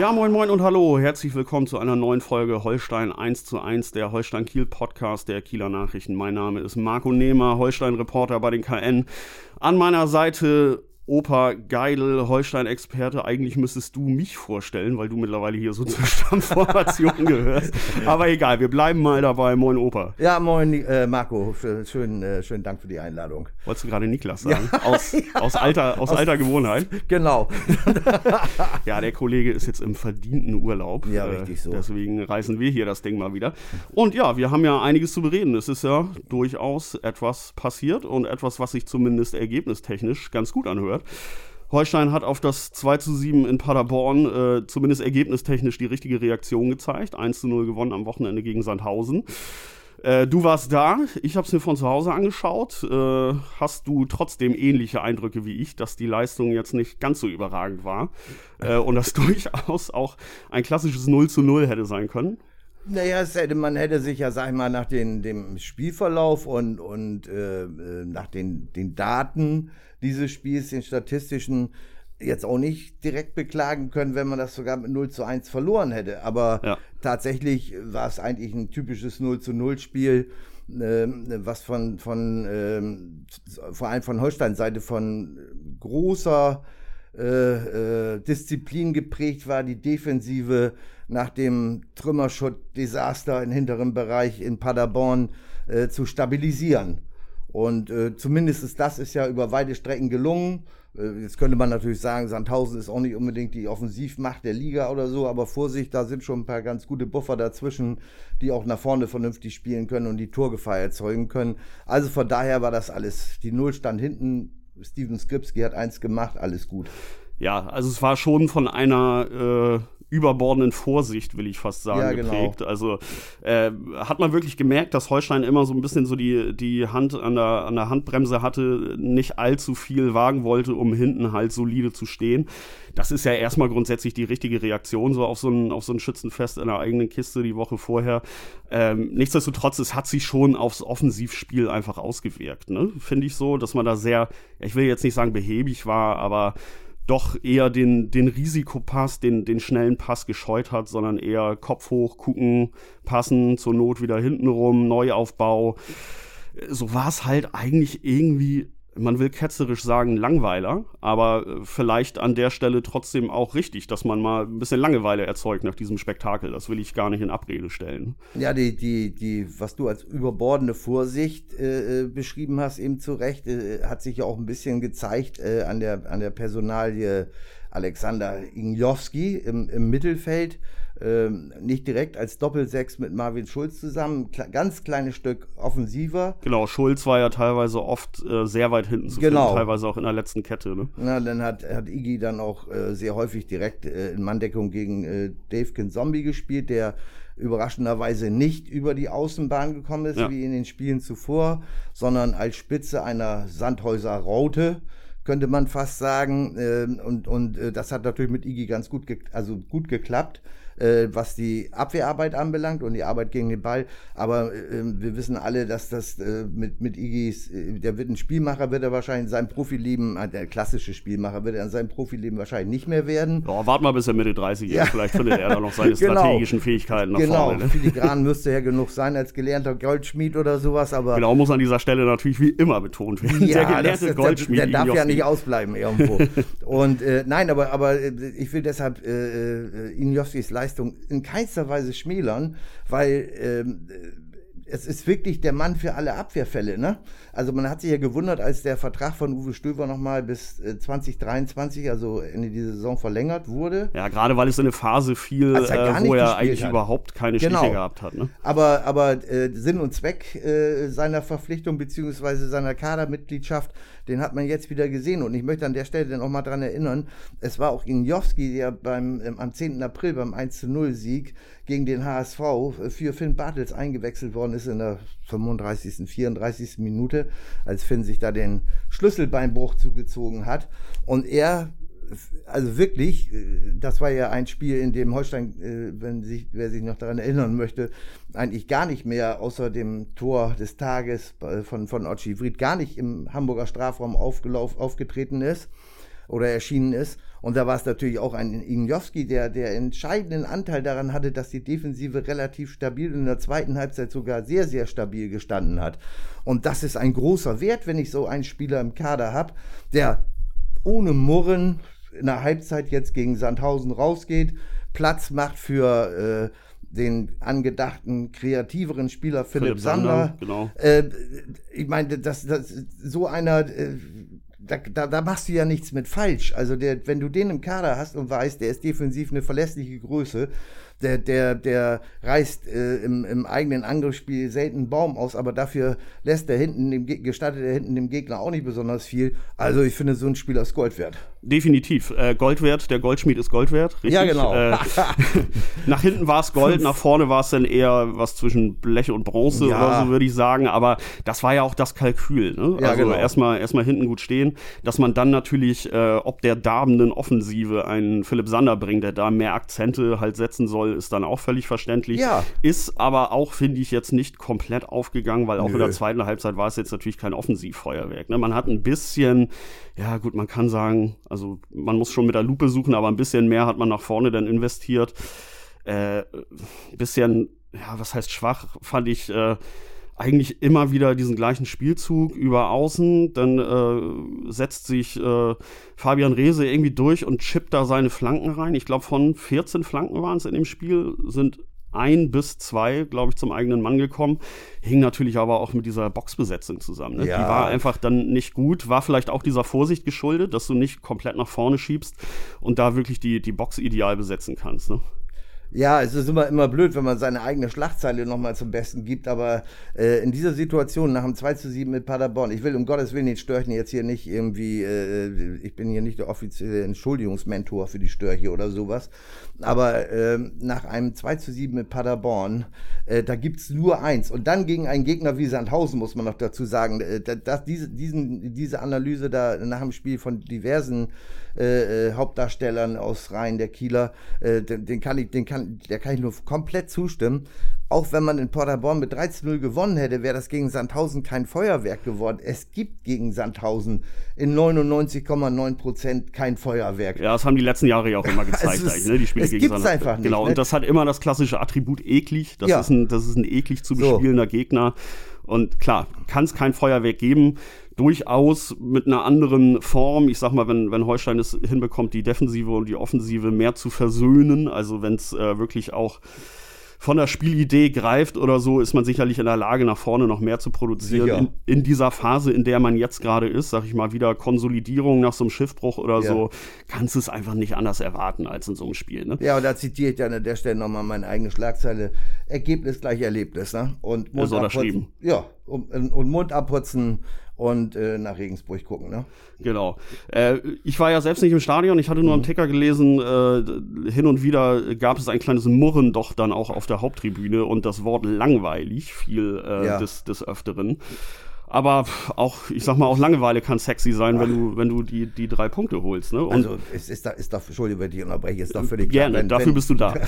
Ja, moin moin und hallo. Herzlich willkommen zu einer neuen Folge Holstein 1 zu 1, der Holstein Kiel Podcast der Kieler Nachrichten. Mein Name ist Marco Nehmer, Holstein Reporter bei den KN. An meiner Seite Opa Geidel, Holstein-Experte, eigentlich müsstest du mich vorstellen, weil du mittlerweile hier so zur Stammformation gehörst. Aber egal, wir bleiben mal dabei. Moin Opa. Ja, moin äh, Marco, schönen, äh, schönen Dank für die Einladung. Wolltest du gerade Niklas sagen? Ja, aus, ja. aus, alter, aus, aus alter Gewohnheit. Genau. ja, der Kollege ist jetzt im verdienten Urlaub. Ja, äh, richtig so. Deswegen reißen wir hier das Ding mal wieder. Und ja, wir haben ja einiges zu bereden. Es ist ja durchaus etwas passiert und etwas, was sich zumindest ergebnistechnisch ganz gut anhört. Holstein hat auf das 2 zu 7 in Paderborn äh, zumindest ergebnistechnisch die richtige Reaktion gezeigt. 1 zu 0 gewonnen am Wochenende gegen Sandhausen. Äh, du warst da, ich habe es mir von zu Hause angeschaut. Äh, hast du trotzdem ähnliche Eindrücke wie ich, dass die Leistung jetzt nicht ganz so überragend war äh, und das durchaus auch ein klassisches 0 zu 0 hätte sein können? Naja, hätte, man hätte sich ja, sag ich mal, nach den, dem Spielverlauf und, und äh, äh, nach den, den Daten dieses Spiels, den statistischen, jetzt auch nicht direkt beklagen können, wenn man das sogar mit 0 zu 1 verloren hätte. Aber ja. tatsächlich war es eigentlich ein typisches 0 zu 0 Spiel, äh, was von, von äh, vor allem von Holstein-Seite von großer äh, äh, Disziplin geprägt war, die Defensive nach dem Trümmerschutt-Desaster im hinteren Bereich in Paderborn äh, zu stabilisieren. Und äh, zumindest das ist ja über weite Strecken gelungen. Äh, jetzt könnte man natürlich sagen, Sandhausen ist auch nicht unbedingt die Offensivmacht der Liga oder so, aber Vorsicht, da sind schon ein paar ganz gute Buffer dazwischen, die auch nach vorne vernünftig spielen können und die Torgefahr erzeugen können. Also von daher war das alles, die Null stand hinten, Steven Skripski hat eins gemacht, alles gut. Ja, also es war schon von einer äh, überbordenden Vorsicht, will ich fast sagen, ja, genau. geprägt. Also äh, hat man wirklich gemerkt, dass Holstein immer so ein bisschen so die, die Hand an der, an der Handbremse hatte, nicht allzu viel wagen wollte, um hinten halt solide zu stehen. Das ist ja erstmal grundsätzlich die richtige Reaktion so auf so ein, auf so ein Schützenfest in der eigenen Kiste die Woche vorher. Ähm, nichtsdestotrotz, es hat sich schon aufs Offensivspiel einfach ausgewirkt, ne? Finde ich so, dass man da sehr, ich will jetzt nicht sagen behäbig war, aber doch eher den, den Risikopass, den, den schnellen Pass gescheut hat, sondern eher Kopf hoch, gucken, passen, zur Not wieder hinten rum, Neuaufbau. So war es halt eigentlich irgendwie man will ketzerisch sagen, Langweiler, aber äh, vielleicht an der Stelle trotzdem auch richtig, dass man mal ein bisschen Langeweile erzeugt nach diesem Spektakel. Das will ich gar nicht in Abrede stellen. Ja, die, die, die, was du als überbordende Vorsicht äh, äh beschrieben hast, eben zu Recht, äh, hat sich ja auch ein bisschen gezeigt äh, an, der, an der Personalie Alexander Injowski im, im Mittelfeld ähm, nicht direkt als Doppelsechs mit Marvin Schulz zusammen, Kle ganz kleines Stück offensiver. Genau, Schulz war ja teilweise oft äh, sehr weit hinten zu genau. finden, teilweise auch in der letzten Kette. Ne? Na, dann hat, hat Iggy dann auch äh, sehr häufig direkt äh, in Manndeckung gegen äh, Davekin Zombie gespielt, der überraschenderweise nicht über die Außenbahn gekommen ist, ja. wie in den Spielen zuvor, sondern als Spitze einer Sandhäuser Raute könnte man fast sagen. Äh, und und äh, das hat natürlich mit Iggy ganz gut, also gut geklappt äh, was die Abwehrarbeit anbelangt und die Arbeit gegen den Ball. Aber äh, wir wissen alle, dass das äh, mit, mit Igis, äh, der wird ein Spielmacher, wird er wahrscheinlich sein Profileben, äh, der klassische Spielmacher, wird er in seinem Profileben wahrscheinlich nicht mehr werden. Ja, wart mal bis er Mitte 30 ist, ja. vielleicht findet er da noch seine genau. strategischen Fähigkeiten nach genau. vorne. Genau, filigran müsste er genug sein als gelernter Goldschmied oder sowas, aber... Genau, muss an dieser Stelle natürlich wie immer betont werden. Ja, der gelernte das, Goldschmied. Der, der darf ja nicht ausbleiben irgendwo. und äh, nein, aber, aber ich will deshalb äh, äh, Injowskis Leistung Leistung in keinster Weise schmälern, weil ähm, es ist wirklich der Mann für alle Abwehrfälle. Ne? Also man hat sich ja gewundert, als der Vertrag von Uwe Stöver nochmal bis 2023, äh, also Ende dieser Saison verlängert wurde. Ja, gerade weil es in eine Phase fiel, er äh, wo er eigentlich hat. überhaupt keine genau. Stiche gehabt hat. Ne? Aber, aber äh, Sinn und Zweck äh, seiner Verpflichtung beziehungsweise seiner Kadermitgliedschaft den hat man jetzt wieder gesehen. Und ich möchte an der Stelle dann auch mal dran erinnern, es war auch Injowski, der beim, ähm, am 10. April beim 1-0-Sieg gegen den HSV äh, für Finn Bartels eingewechselt worden ist in der 35., 34. Minute, als Finn sich da den Schlüsselbeinbruch zugezogen hat. Und er also wirklich, äh, das war ja ein Spiel, in dem Holstein, äh, wenn sich, wer sich noch daran erinnern möchte, eigentlich gar nicht mehr außer dem Tor des Tages äh, von, von Ochi Vried gar nicht im Hamburger Strafraum aufgetreten ist oder erschienen ist. Und da war es natürlich auch ein Ignowski, der, der entscheidenden Anteil daran hatte, dass die Defensive relativ stabil in der zweiten Halbzeit sogar sehr, sehr stabil gestanden hat. Und das ist ein großer Wert, wenn ich so einen Spieler im Kader habe, der ohne Murren in der Halbzeit jetzt gegen Sandhausen rausgeht, Platz macht für äh, den angedachten kreativeren Spieler Philipp, Philipp Sander. Sander genau. Äh, ich meine, das, das, so einer, äh, da, da, da, machst du ja nichts mit falsch. Also der, wenn du den im Kader hast und weißt, der ist defensiv eine verlässliche Größe, der, der, der reißt äh, im, im eigenen Angriffsspiel selten einen Baum aus, aber dafür lässt er hinten dem, gestattet er hinten dem Gegner auch nicht besonders viel. Also ich finde, so ein Spieler ist Gold wert definitiv. Äh, Gold wert, der Goldschmied ist Gold wert. Richtig? Ja, genau. Äh, nach hinten war es Gold, nach vorne war es dann eher was zwischen Blech und Bronze ja. oder so, würde ich sagen. Aber das war ja auch das Kalkül. Ne? Ja, also genau. erstmal erstmal hinten gut stehen, dass man dann natürlich, äh, ob der darbenden Offensive einen Philipp Sander bringt, der da mehr Akzente halt setzen soll, ist dann auch völlig verständlich. Ja. Ist aber auch, finde ich, jetzt nicht komplett aufgegangen, weil auch Nö. in der zweiten Halbzeit war es jetzt natürlich kein Offensivfeuerwerk. Ne? Man hat ein bisschen ja gut, man kann sagen, also man muss schon mit der Lupe suchen, aber ein bisschen mehr hat man nach vorne dann investiert. Äh, bisschen, ja, was heißt schwach, fand ich äh, eigentlich immer wieder diesen gleichen Spielzug über außen. Dann äh, setzt sich äh, Fabian Rehse irgendwie durch und chippt da seine Flanken rein. Ich glaube, von 14 Flanken waren es in dem Spiel, sind ein bis zwei, glaube ich, zum eigenen Mann gekommen. Hing natürlich aber auch mit dieser Boxbesetzung zusammen. Ne? Ja. Die war einfach dann nicht gut. War vielleicht auch dieser Vorsicht geschuldet, dass du nicht komplett nach vorne schiebst und da wirklich die, die Box ideal besetzen kannst. Ne? Ja, es ist immer, immer blöd, wenn man seine eigene Schlachtzeile nochmal zum Besten gibt, aber äh, in dieser Situation nach dem 2 zu 7 mit Paderborn, ich will um Gottes Willen den Störchen jetzt hier nicht irgendwie, äh, ich bin hier nicht der offizielle Entschuldigungsmentor für die Störche oder sowas, aber äh, nach einem 2 zu 7 mit Paderborn, äh, da gibt's nur eins und dann gegen einen Gegner wie Sandhausen, muss man noch dazu sagen, äh, dass diese, diesen, diese Analyse da nach dem Spiel von diversen äh, äh, Hauptdarstellern aus Reihen der Kieler, äh, den, den, kann ich, den kann, der kann ich nur komplett zustimmen. Auch wenn man in Paderborn mit 13-0 gewonnen hätte, wäre das gegen Sandhausen kein Feuerwerk geworden. Es gibt gegen Sandhausen in 99,9 Prozent kein Feuerwerk. Ja, das haben die letzten Jahre ja auch immer gezeigt, ist, ne? die Spiele es gegen Sandhausen. einfach nicht. Genau, ne? und das hat immer das klassische Attribut eklig. Das, ja. ist, ein, das ist ein eklig zu bespielender so. Gegner. Und klar, kann es kein Feuerwerk geben durchaus mit einer anderen Form. Ich sag mal, wenn, wenn Holstein es hinbekommt, die Defensive und die Offensive mehr zu versöhnen, also wenn es äh, wirklich auch von der Spielidee greift oder so, ist man sicherlich in der Lage, nach vorne noch mehr zu produzieren. In, in, dieser Phase, in der man jetzt gerade ist, sag ich mal, wieder Konsolidierung nach so einem Schiffbruch oder ja. so, kannst du es einfach nicht anders erwarten als in so einem Spiel. Ne? Ja, und da zitiere ich dann an der Stelle nochmal meine eigene Schlagzeile. Ergebnis gleich Erlebnis, ne? Und Mund abputzen. Ja, und, und Mund abputzen und äh, nach Regensburg gucken. Ne? Genau. Äh, ich war ja selbst nicht im Stadion, ich hatte nur mhm. am Ticker gelesen, äh, hin und wieder gab es ein kleines Murren doch dann auch auf der Haupttribüne und das Wort langweilig fiel äh, ja. des, des Öfteren. Aber auch, ich sag mal, auch Langeweile kann sexy sein, wenn du, wenn du die, die drei Punkte holst. Ne? Und also es ist da, ist da, Entschuldigung, wenn ich unterbreche, ist da völlig klar. Gerne, wenn, dafür wenn, bist du da.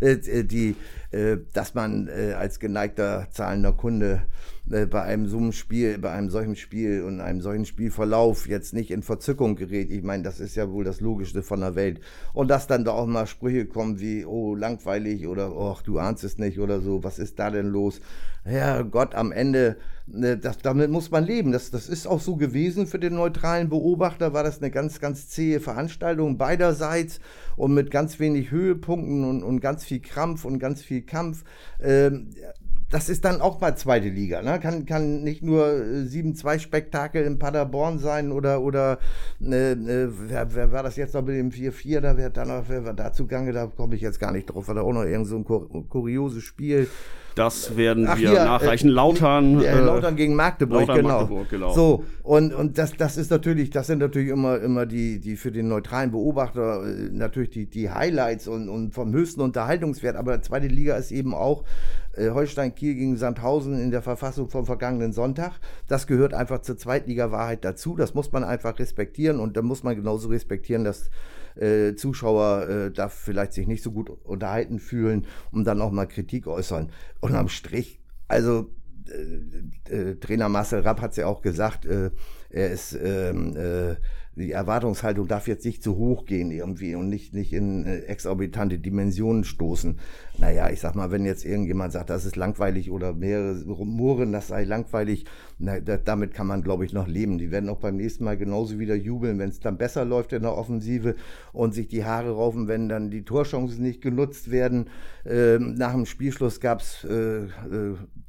Äh, die, äh, dass man äh, als geneigter zahlender Kunde äh, bei einem so einem Spiel, bei einem solchen Spiel und einem solchen Spielverlauf jetzt nicht in Verzückung gerät. Ich meine, das ist ja wohl das Logischste von der Welt. Und dass dann da auch mal Sprüche kommen wie, oh, langweilig oder, oh, du ahnst es nicht oder so, was ist da denn los? Ja, Gott, am Ende, ne, das, damit muss man leben. Das, das ist auch so gewesen für den neutralen Beobachter, war das eine ganz, ganz zähe Veranstaltung beiderseits und mit ganz wenig Höhepunkten und, und ganz viel Krampf und ganz viel Kampf. Ähm, das ist dann auch mal zweite Liga. Ne? Kann, kann nicht nur 7-2-Spektakel in Paderborn sein oder, oder äh, äh, wer, wer war das jetzt noch mit dem 4-4, da wer, dann noch, wer war da zugange, da komme ich jetzt gar nicht drauf, war da auch noch irgend so ein kur kurioses Spiel. Das werden Ach, wir hier, nachreichen. Äh, Lautern. Äh, Lautern gegen Magdeburg, Lautern, genau. Magdeburg, genau. So, und, und das, das ist natürlich, das sind natürlich immer, immer die, die für den neutralen Beobachter äh, natürlich die, die Highlights und, und vom höchsten Unterhaltungswert. Aber zweite Liga ist eben auch äh, Holstein Kiel gegen Sandhausen in der Verfassung vom vergangenen Sonntag. Das gehört einfach zur Zweitliga-Wahrheit dazu. Das muss man einfach respektieren und da muss man genauso respektieren, dass äh, Zuschauer äh, da vielleicht sich nicht so gut unterhalten fühlen und dann auch mal Kritik äußern. Und am Strich, also äh, äh, Trainer Marcel Rapp hat es ja auch gesagt, äh, er ist ähm, äh, die Erwartungshaltung darf jetzt nicht zu hoch gehen irgendwie und nicht, nicht in äh, exorbitante Dimensionen stoßen. Naja, ich sag mal, wenn jetzt irgendjemand sagt, das ist langweilig oder mehrere Rumoren, das sei langweilig, na, da, damit kann man, glaube ich, noch leben. Die werden auch beim nächsten Mal genauso wieder jubeln, wenn es dann besser läuft in der Offensive und sich die Haare raufen, wenn dann die Torchancen nicht genutzt werden. Ähm, nach dem Spielschluss gab es äh, äh,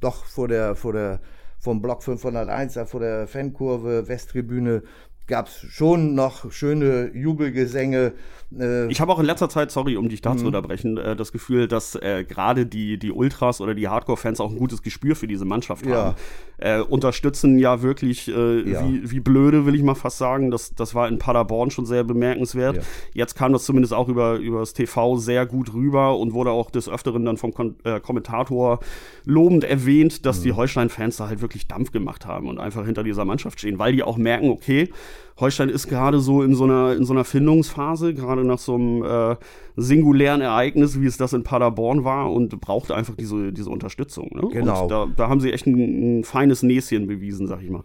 doch vor der, vor der vom Block 501, da vor der Fankurve, Westtribüne, gab es schon noch schöne Jubelgesänge. Äh ich habe auch in letzter Zeit, sorry, um dich da zu mhm. unterbrechen, äh, das Gefühl, dass äh, gerade die, die Ultras oder die Hardcore-Fans auch ein gutes Gespür für diese Mannschaft ja. haben. Äh, unterstützen ja wirklich äh, ja. Wie, wie blöde, will ich mal fast sagen. Das, das war in Paderborn schon sehr bemerkenswert. Ja. Jetzt kam das zumindest auch über, über das TV sehr gut rüber und wurde auch des Öfteren dann vom Kon äh, Kommentator lobend erwähnt, dass mhm. die Holstein-Fans da halt wirklich Dampf gemacht haben und einfach hinter dieser Mannschaft stehen, weil die auch merken, okay, Holstein ist gerade so in so einer, in so einer Findungsphase, gerade nach so einem äh, singulären Ereignis, wie es das in Paderborn war und braucht einfach diese, diese Unterstützung. Ne? Genau. Da, da haben sie echt ein, ein feines Näschen bewiesen, sag ich mal.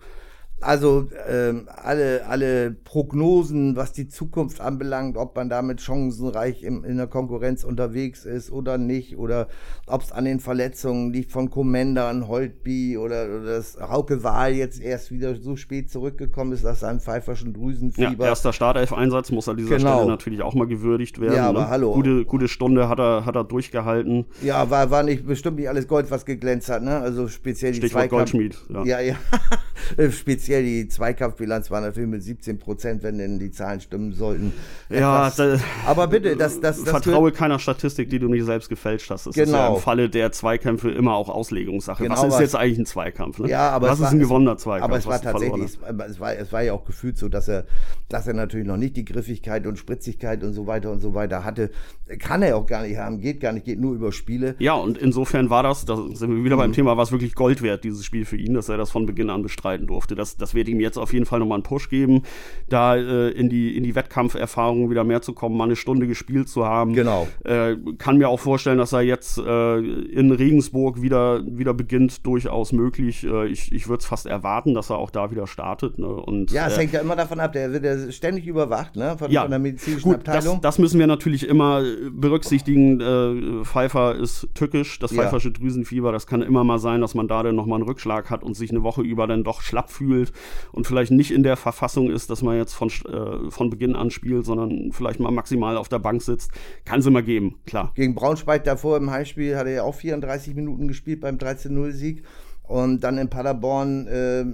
Also ähm, alle, alle Prognosen, was die Zukunft anbelangt, ob man damit chancenreich im, in der Konkurrenz unterwegs ist oder nicht, oder ob es an den Verletzungen liegt von Commander an Holtby oder, oder dass Hauke Wahl jetzt erst wieder so spät zurückgekommen ist, dass sein pfeiferschen Drüsenfieber. Ja, erster Startelf-Einsatz muss an dieser genau. Stelle natürlich auch mal gewürdigt werden. Ja, aber ne? hallo. Gute, gute Stunde hat er, hat er durchgehalten. Ja, war, war nicht bestimmt nicht alles Gold, was geglänzt hat, ne? Also speziell die Stichwort Zweikampf Goldschmied. Ja, ja. ja. speziell speziell die Zweikampfbilanz war natürlich mit 17 Prozent, wenn denn die Zahlen stimmen sollten. Ja, da, aber bitte, das, das, das vertraue keiner Statistik, die du nicht selbst gefälscht hast. Das genau. ist ja im Falle der Zweikämpfe immer auch Auslegungssache. Genau, was ist was, jetzt eigentlich ein Zweikampf? Ne? Ja, aber was ist war, ein gewonnener Zweikampf? Aber es war tatsächlich, es war, es war ja auch gefühlt so, dass er, dass er natürlich noch nicht die Griffigkeit und Spritzigkeit und so weiter und so weiter hatte. Kann er auch gar nicht haben, geht gar nicht, geht nur über Spiele. Ja, und insofern war das, da sind wir wieder mhm. beim Thema, war es wirklich Gold wert, dieses Spiel für ihn, dass er das von Beginn an bestreiten durfte. Das, das wird ihm jetzt auf jeden Fall nochmal einen Push geben, da äh, in die, in die Wettkampferfahrung wieder mehr zu kommen, mal eine Stunde gespielt zu haben. Genau. Äh, kann mir auch vorstellen, dass er jetzt äh, in Regensburg wieder, wieder beginnt, durchaus möglich. Äh, ich ich würde es fast erwarten, dass er auch da wieder startet. Ne? Und, ja, es äh, hängt ja immer davon ab, der wird ja ständig überwacht, ne? Von, ja, von der medizinischen gut, Abteilung. Das, das, müssen wir natürlich immer berücksichtigen. Äh, Pfeiffer ist tückisch, das ja. Drüsenfieber, das kann immer mal sein, dass man da dann nochmal einen Rückschlag hat und sich eine Woche über dann doch schlapp fühlt und vielleicht nicht in der Verfassung ist, dass man jetzt von, äh, von Beginn an spielt, sondern vielleicht mal maximal auf der Bank sitzt. Kann es immer geben, klar. Gegen Braunschweig davor im Heimspiel hat er ja auch 34 Minuten gespielt beim 13-0-Sieg und dann in Paderborn äh,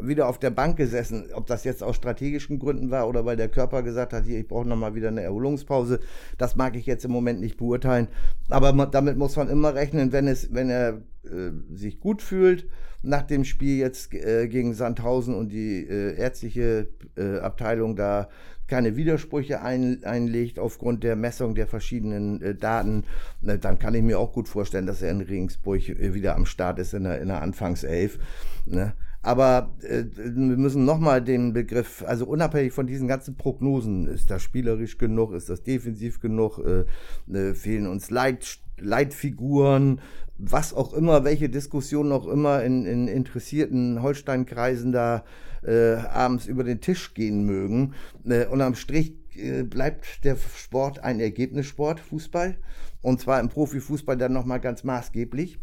wieder auf der Bank gesessen. Ob das jetzt aus strategischen Gründen war oder weil der Körper gesagt hat, hier, ich brauche nochmal wieder eine Erholungspause, das mag ich jetzt im Moment nicht beurteilen. Aber damit muss man immer rechnen, wenn, es, wenn er äh, sich gut fühlt nach dem Spiel jetzt äh, gegen Sandhausen und die äh, ärztliche äh, Abteilung da keine Widersprüche ein, einlegt aufgrund der Messung der verschiedenen äh, Daten, dann kann ich mir auch gut vorstellen, dass er in Regensburg äh, wieder am Start ist in der, in der Anfangself. Ne? Aber äh, wir müssen nochmal den Begriff, also unabhängig von diesen ganzen Prognosen, ist das spielerisch genug, ist das defensiv genug, äh, äh, fehlen uns Leit, Leitfiguren, was auch immer, welche Diskussionen auch immer in, in interessierten Holstein-Kreisen da äh, abends über den Tisch gehen mögen. Äh, unterm Strich äh, bleibt der Sport ein Ergebnissport, Fußball. Und zwar im Profifußball dann nochmal ganz maßgeblich.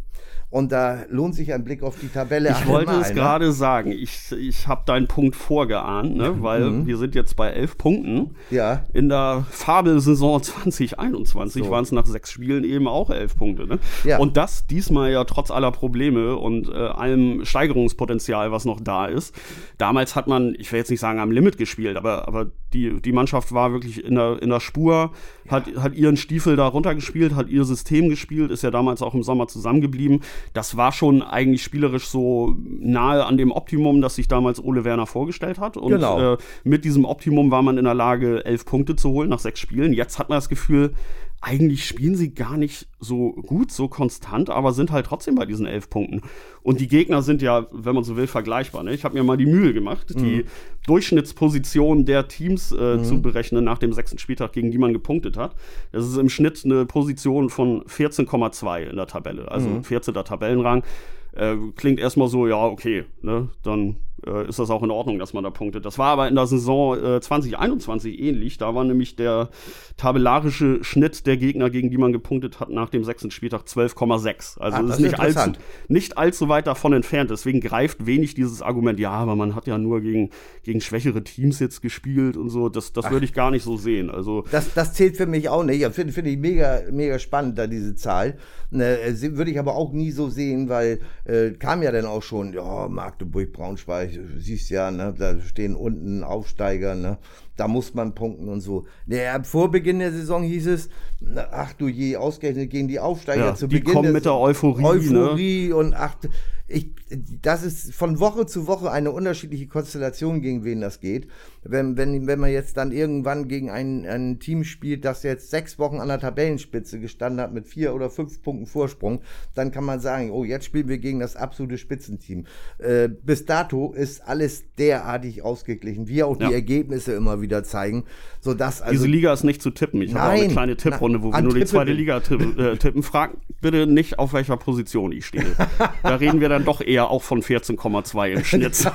Und da lohnt sich ein Blick auf die Tabelle. Ich wollte es gerade sagen. Ich, ich habe deinen Punkt vorgeahnt, ne? weil mhm. wir sind jetzt bei elf Punkten. Ja. In der Fabelsaison 2021 so. waren es nach sechs Spielen eben auch elf Punkte. Ne? Ja. Und das diesmal ja trotz aller Probleme und äh, allem Steigerungspotenzial, was noch da ist. Damals hat man, ich will jetzt nicht sagen am Limit gespielt, aber, aber die, die Mannschaft war wirklich in der, in der Spur, ja. hat, hat ihren Stiefel da runtergespielt, hat ihr System gespielt, ist ja damals auch im Sommer zusammengeblieben das war schon eigentlich spielerisch so nahe an dem Optimum, das sich damals Ole Werner vorgestellt hat. Und genau. äh, mit diesem Optimum war man in der Lage, elf Punkte zu holen nach sechs Spielen. Jetzt hat man das Gefühl, eigentlich spielen sie gar nicht so gut, so konstant, aber sind halt trotzdem bei diesen elf Punkten. Und die Gegner sind ja, wenn man so will, vergleichbar. Ne? Ich habe mir mal die Mühe gemacht, mhm. die Durchschnittsposition der Teams äh, mhm. zu berechnen nach dem sechsten Spieltag, gegen die man gepunktet hat. Das ist im Schnitt eine Position von 14,2 in der Tabelle, also mhm. 14. Tabellenrang. Äh, klingt erstmal so, ja, okay, ne? dann äh, ist das auch in Ordnung, dass man da punktet. Das war aber in der Saison äh, 2021 ähnlich. Da war nämlich der tabellarische Schnitt der Gegner, gegen die man gepunktet hat, nach dem sechsten Spieltag 12,6. Also ah, das ist nicht allzu, nicht allzu weit davon entfernt. Deswegen greift wenig dieses Argument, ja, aber man hat ja nur gegen, gegen schwächere Teams jetzt gespielt und so. Das, das würde ich gar nicht so sehen. Also das, das zählt für mich auch nicht. Finde find ich mega, mega spannend, da diese Zahl. Ne, würde ich aber auch nie so sehen, weil äh, kam ja dann auch schon, ja, Magdeburg, Braunschweig, siehst ja, ne, da stehen unten Aufsteiger, ne, da muss man punkten und so. Naja, vor Beginn der Saison hieß es, ach du je, ausgerechnet gegen die Aufsteiger ja, zu die Beginn. kommen mit der Euphorie. Ne? Euphorie ne? und ach, ich, das ist von Woche zu Woche eine unterschiedliche Konstellation, gegen wen das geht. Wenn, wenn, wenn man jetzt dann irgendwann gegen ein, ein Team spielt, das jetzt sechs Wochen an der Tabellenspitze gestanden hat mit vier oder fünf Punkten Vorsprung, dann kann man sagen, oh, jetzt spielen wir gegen das absolute Spitzenteam. Äh, bis dato ist alles derartig ausgeglichen, wie auch die Ergebnisse immer wieder zeigen, sodass also Diese Liga ist nicht zu tippen. Ich habe eine kleine Tipprunde, wo wir nur die zweite Liga tippen. Äh, tippen. Frag bitte nicht, auf welcher Position ich stehe. da reden wir dann doch eher auch von 14,2 im Schnitt.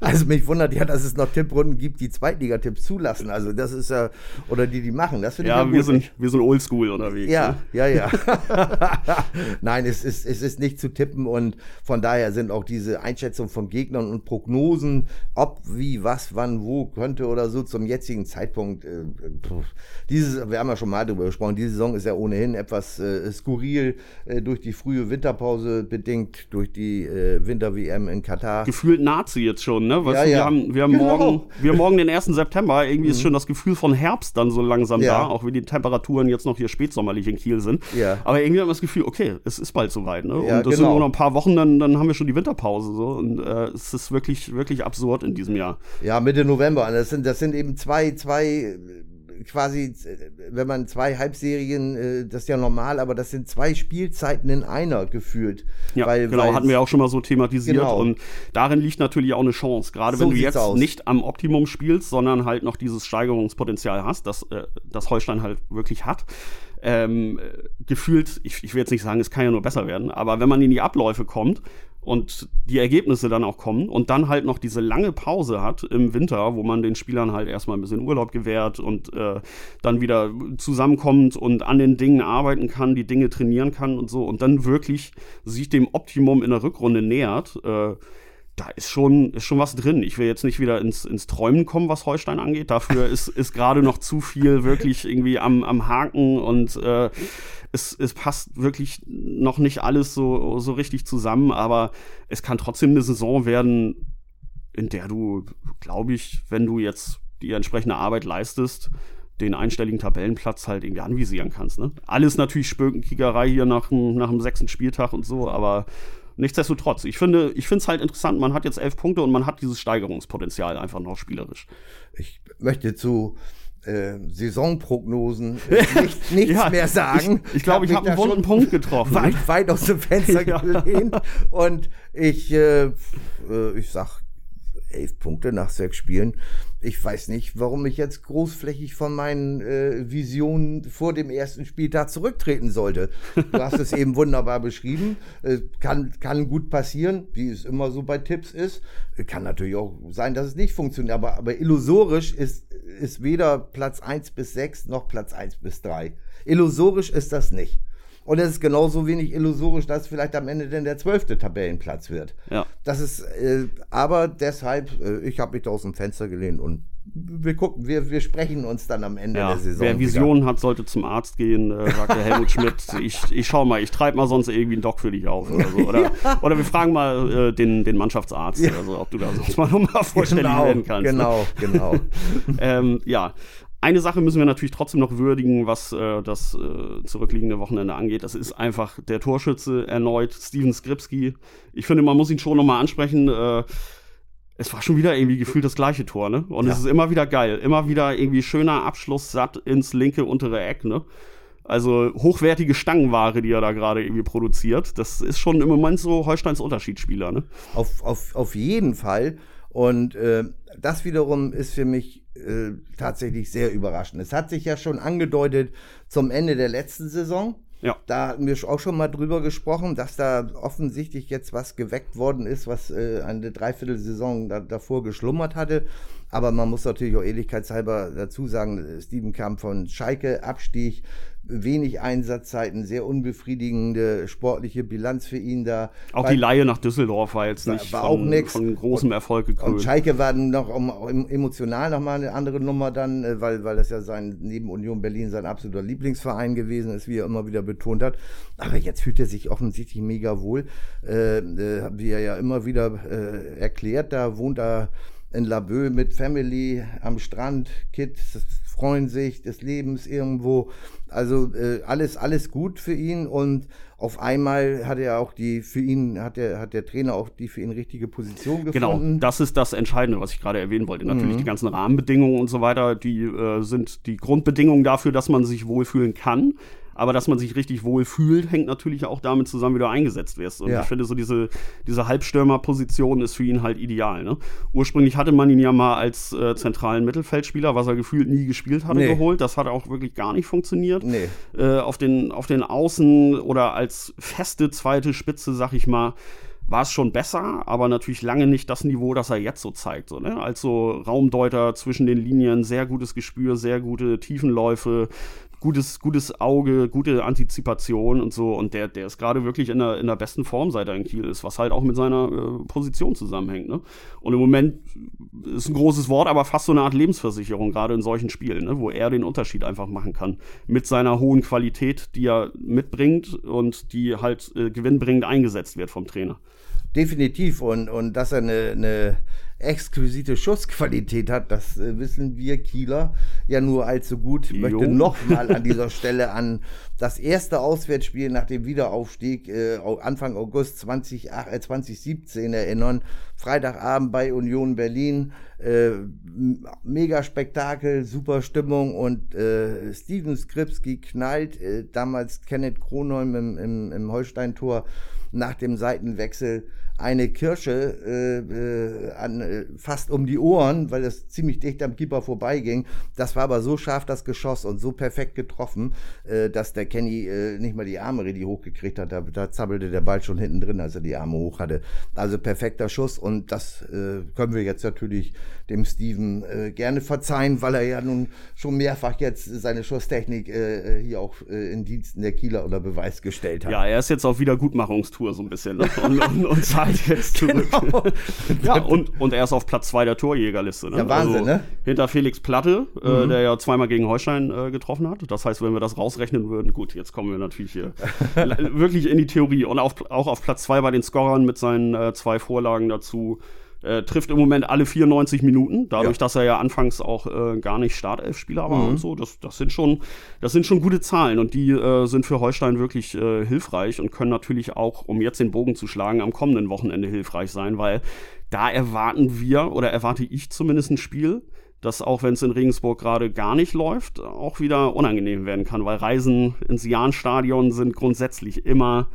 also mich wundert ja, dass es noch Tipprunden gibt, die Zweitligatipps zulassen. Also das ist ja, oder die die machen. Das ja, ja wir sind wir sind oldschool unterwegs. Ja, ne? ja, ja. Nein, es ist, es ist nicht zu tippen und von daher sind auch diese Einschätzungen von Gegnern und Prognosen, ob, wie, was, wann, wo könnte oder so zum jetzigen Zeitpunkt. Äh, dieses, wir haben ja schon mal darüber gesprochen, diese Saison ist ja ohnehin etwas äh, skurril äh, durch die frühe Winterpause bedingt, durch die äh, Winter-WM in Katar. Gefühlt Nazi jetzt schon, ne? Weißt ja, du, ja. wir haben, wir haben genau. morgen, wir haben morgen den 1. September. Irgendwie mhm. ist schon das Gefühl von Herbst dann so langsam ja. da, auch wenn die Temperaturen jetzt noch hier spätsommerlich in Kiel sind. Ja. Aber irgendwie haben wir das Gefühl, okay, es ist bald soweit, ne? Ja, und das genau. sind nur noch ein paar Wochen, dann, dann haben wir schon die Winterpause. So. Und äh, es ist wirklich, wirklich absurd in diesem Jahr. Ja, Mitte November. Das sind, das sind eben zwei, zwei quasi, wenn man zwei Halbserien, äh, das ist ja normal, aber das sind zwei Spielzeiten in einer gefühlt. Ja, weil, genau, hatten wir auch schon mal so thematisiert. Genau. Und darin liegt natürlich auch eine Chance. Gerade so wenn du jetzt aus. nicht am Optimum spielst, sondern halt noch dieses Steigerungspotenzial hast, das, äh, das Holstein halt wirklich hat. Ähm, gefühlt, ich, ich will jetzt nicht sagen, es kann ja nur besser werden, aber wenn man in die Abläufe kommt und die Ergebnisse dann auch kommen und dann halt noch diese lange Pause hat im Winter, wo man den Spielern halt erstmal ein bisschen Urlaub gewährt und äh, dann wieder zusammenkommt und an den Dingen arbeiten kann, die Dinge trainieren kann und so und dann wirklich sich dem Optimum in der Rückrunde nähert, äh, da ist schon, ist schon was drin. Ich will jetzt nicht wieder ins, ins Träumen kommen, was Holstein angeht. Dafür ist, ist gerade noch zu viel wirklich irgendwie am, am Haken und äh, es, es passt wirklich noch nicht alles so, so richtig zusammen, aber es kann trotzdem eine Saison werden, in der du, glaube ich, wenn du jetzt die entsprechende Arbeit leistest, den einstelligen Tabellenplatz halt irgendwie anvisieren kannst. Ne? Alles natürlich Spökenkickerei hier nach, nach dem sechsten Spieltag und so, aber nichtsdestotrotz, ich finde ich es halt interessant, man hat jetzt elf Punkte und man hat dieses Steigerungspotenzial einfach noch spielerisch. Ich möchte zu äh, Saisonprognosen äh, nicht, nichts ja, mehr sagen. Ich, ich glaube, ich habe hab einen wunden Punkt getroffen. Weit, weit aus dem Fenster ja. gelehnt. Und ich, äh, äh ich sag elf Punkte nach sechs Spielen. Ich weiß nicht, warum ich jetzt großflächig von meinen äh, Visionen vor dem ersten Spieltag zurücktreten sollte. Du hast es eben wunderbar beschrieben. Äh, kann, kann gut passieren, wie es immer so bei Tipps ist. Kann natürlich auch sein, dass es nicht funktioniert, aber, aber illusorisch ist, ist weder Platz 1 bis 6 noch Platz 1 bis 3. Illusorisch ist das nicht. Und es ist genauso wenig illusorisch, dass vielleicht am Ende denn der zwölfte Tabellenplatz wird. Ja. Das ist, äh, aber deshalb, äh, ich habe mich da aus dem Fenster gelehnt und wir gucken, wir, wir sprechen uns dann am Ende ja, der Saison. Wer Visionen hat, sollte zum Arzt gehen, äh, sagt der Helmut Schmidt. Ich, ich schau mal, ich treibe mal sonst irgendwie einen Doc für dich auf oder so. Oder, ja. oder wir fragen mal äh, den, den Mannschaftsarzt, ja. also, ob du da sonst mal nochmal vorstellig genau, werden kannst. Genau, ne? genau. ähm, ja, eine Sache müssen wir natürlich trotzdem noch würdigen, was äh, das äh, zurückliegende Wochenende angeht. Das ist einfach der Torschütze erneut, Steven Skripski. Ich finde, man muss ihn schon nochmal ansprechen. Äh, es war schon wieder irgendwie gefühlt das gleiche Tor, ne? Und ja. es ist immer wieder geil. Immer wieder irgendwie schöner Abschluss satt ins linke untere Eck, ne? Also hochwertige Stangenware, die er da gerade irgendwie produziert. Das ist schon im Moment so Holsteins Unterschiedsspieler, ne? Auf, auf, auf jeden Fall. Und äh, das wiederum ist für mich äh, tatsächlich sehr überraschend. Es hat sich ja schon angedeutet zum Ende der letzten Saison, Ja. Da hatten wir auch schon mal drüber gesprochen, dass da offensichtlich jetzt was geweckt worden ist, was äh, eine Dreiviertelsaison da, davor geschlummert hatte. Aber man muss natürlich auch ehrlichkeitshalber dazu sagen, Steven kam von Schalke, Abstieg, wenig Einsatzzeiten, sehr unbefriedigende sportliche Bilanz für ihn da. Auch die Laie nach Düsseldorf war jetzt nicht war von, auch von großem und, Erfolg gekrönt. Und Schalke war noch um, emotional nochmal eine andere Nummer dann, äh, weil, weil das ja sein, neben Union Berlin sein absoluter Lieblingsverein gewesen ist, wie er immer wieder betont hat. Aber jetzt fühlt er sich offensichtlich mega wohl, äh, äh, wie er ja immer wieder äh, erklärt, da wohnt er in Laboe mit Family am Strand, Kids freuen sich des Lebens irgendwo. Also äh, alles, alles gut für ihn und auf einmal hat er auch die, für ihn hat der, hat der Trainer auch die für ihn richtige Position genau, gefunden. Genau, das ist das Entscheidende, was ich gerade erwähnen wollte. Natürlich mhm. die ganzen Rahmenbedingungen und so weiter, die äh, sind die Grundbedingungen dafür, dass man sich wohlfühlen kann. Aber dass man sich richtig wohl fühlt, hängt natürlich auch damit zusammen, wie du eingesetzt wirst. Und ja. ich finde, so diese, diese Halbstürmer-Position ist für ihn halt ideal. Ne? Ursprünglich hatte man ihn ja mal als äh, zentralen Mittelfeldspieler, was er gefühlt nie gespielt hatte, nee. geholt. Das hat auch wirklich gar nicht funktioniert. Nee. Äh, auf, den, auf den Außen oder als feste zweite Spitze, sag ich mal, war es schon besser, aber natürlich lange nicht das Niveau, das er jetzt so zeigt. So, ne? Als so Raumdeuter zwischen den Linien, sehr gutes Gespür, sehr gute Tiefenläufe, gutes, gutes Auge, gute Antizipation und so. Und der, der ist gerade wirklich in der, in der besten Form, seit er in Kiel ist, was halt auch mit seiner äh, Position zusammenhängt. Ne? Und im Moment ist ein großes Wort, aber fast so eine Art Lebensversicherung, gerade in solchen Spielen, ne? wo er den Unterschied einfach machen kann. Mit seiner hohen Qualität, die er mitbringt und die halt äh, gewinnbringend eingesetzt wird vom Trainer. Definitiv. Und, und dass er eine, eine exquisite Schussqualität hat, das äh, wissen wir Kieler ja nur allzu gut. Ich möchte nochmal an dieser Stelle an das erste Auswärtsspiel nach dem Wiederaufstieg äh, Anfang August 20, äh, 2017 erinnern. Freitagabend bei Union Berlin. Äh, mega Spektakel, super Stimmung und äh, Steven Skripski knallt äh, damals Kenneth Kronholm im, im, im Holstein-Tor nach dem Seitenwechsel eine Kirsche äh, äh, an, äh, fast um die Ohren, weil es ziemlich dicht am Keeper vorbeiging. Das war aber so scharf, das Geschoss, und so perfekt getroffen, äh, dass der Kenny äh, nicht mal die Arme richtig hochgekriegt hat. Da, da zabbelte der Ball schon hinten drin, als er die Arme hoch hatte. Also perfekter Schuss und das äh, können wir jetzt natürlich dem Steven gerne verzeihen, weil er ja nun schon mehrfach jetzt seine Schusstechnik hier auch in Diensten der Kieler unter Beweis gestellt hat. Ja, er ist jetzt auf Wiedergutmachungstour so ein bisschen ne? und, und, und zahlt jetzt zurück. Genau. ja, und, und er ist auf Platz 2 der Torjägerliste. Ne? Ja, Wahnsinn, also, ne? Hinter Felix Platte, äh, mhm. äh, der ja zweimal gegen Holstein äh, getroffen hat. Das heißt, wenn wir das rausrechnen würden, gut, jetzt kommen wir natürlich hier wirklich in die Theorie. Und auf, auch auf Platz 2 bei den Scorern mit seinen äh, zwei Vorlagen dazu. Äh, trifft im Moment alle 94 Minuten, dadurch, ja. dass er ja anfangs auch äh, gar nicht Startelf-Spieler war mhm. und so. Das, das, sind schon, das sind schon gute Zahlen und die äh, sind für Holstein wirklich äh, hilfreich und können natürlich auch, um jetzt den Bogen zu schlagen, am kommenden Wochenende hilfreich sein, weil da erwarten wir oder erwarte ich zumindest ein Spiel, das auch wenn es in Regensburg gerade gar nicht läuft, auch wieder unangenehm werden kann, weil Reisen ins Jahn-Stadion sind grundsätzlich immer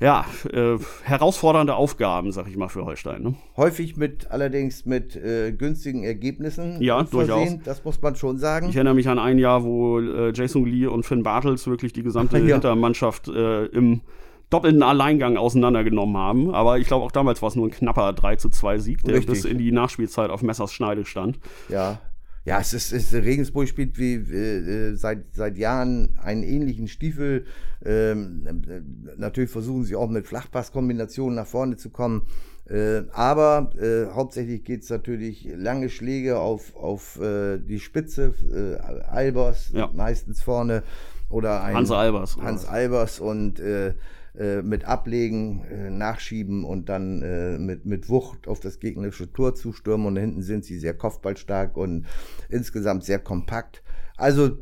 ja, äh, herausfordernde Aufgaben, sag ich mal, für Holstein. Ne? Häufig mit, allerdings mit äh, günstigen Ergebnissen. Ja, durchaus. Das muss man schon sagen. Ich erinnere mich an ein Jahr, wo äh, Jason Lee und Finn Bartels wirklich die gesamte ja. Hintermannschaft äh, im doppelten Alleingang auseinandergenommen haben. Aber ich glaube, auch damals war es nur ein knapper 3 zu 2 Sieg, der Richtig. bis in die Nachspielzeit auf Messers Schneide stand. Ja. Ja, es ist, es, Regensburg spielt wie äh, seit, seit Jahren einen ähnlichen Stiefel. Ähm, äh, natürlich versuchen sie auch mit Flachpasskombinationen nach vorne zu kommen. Äh, aber äh, hauptsächlich geht es natürlich lange Schläge auf, auf äh, die Spitze, äh, Albers ja. meistens vorne oder ein Hans Albers. Hans Albers und äh, äh, mit Ablegen, äh, Nachschieben und dann äh, mit, mit Wucht auf das gegnerische Tor zustürmen. Und hinten sind sie sehr kopfballstark und insgesamt sehr kompakt. Also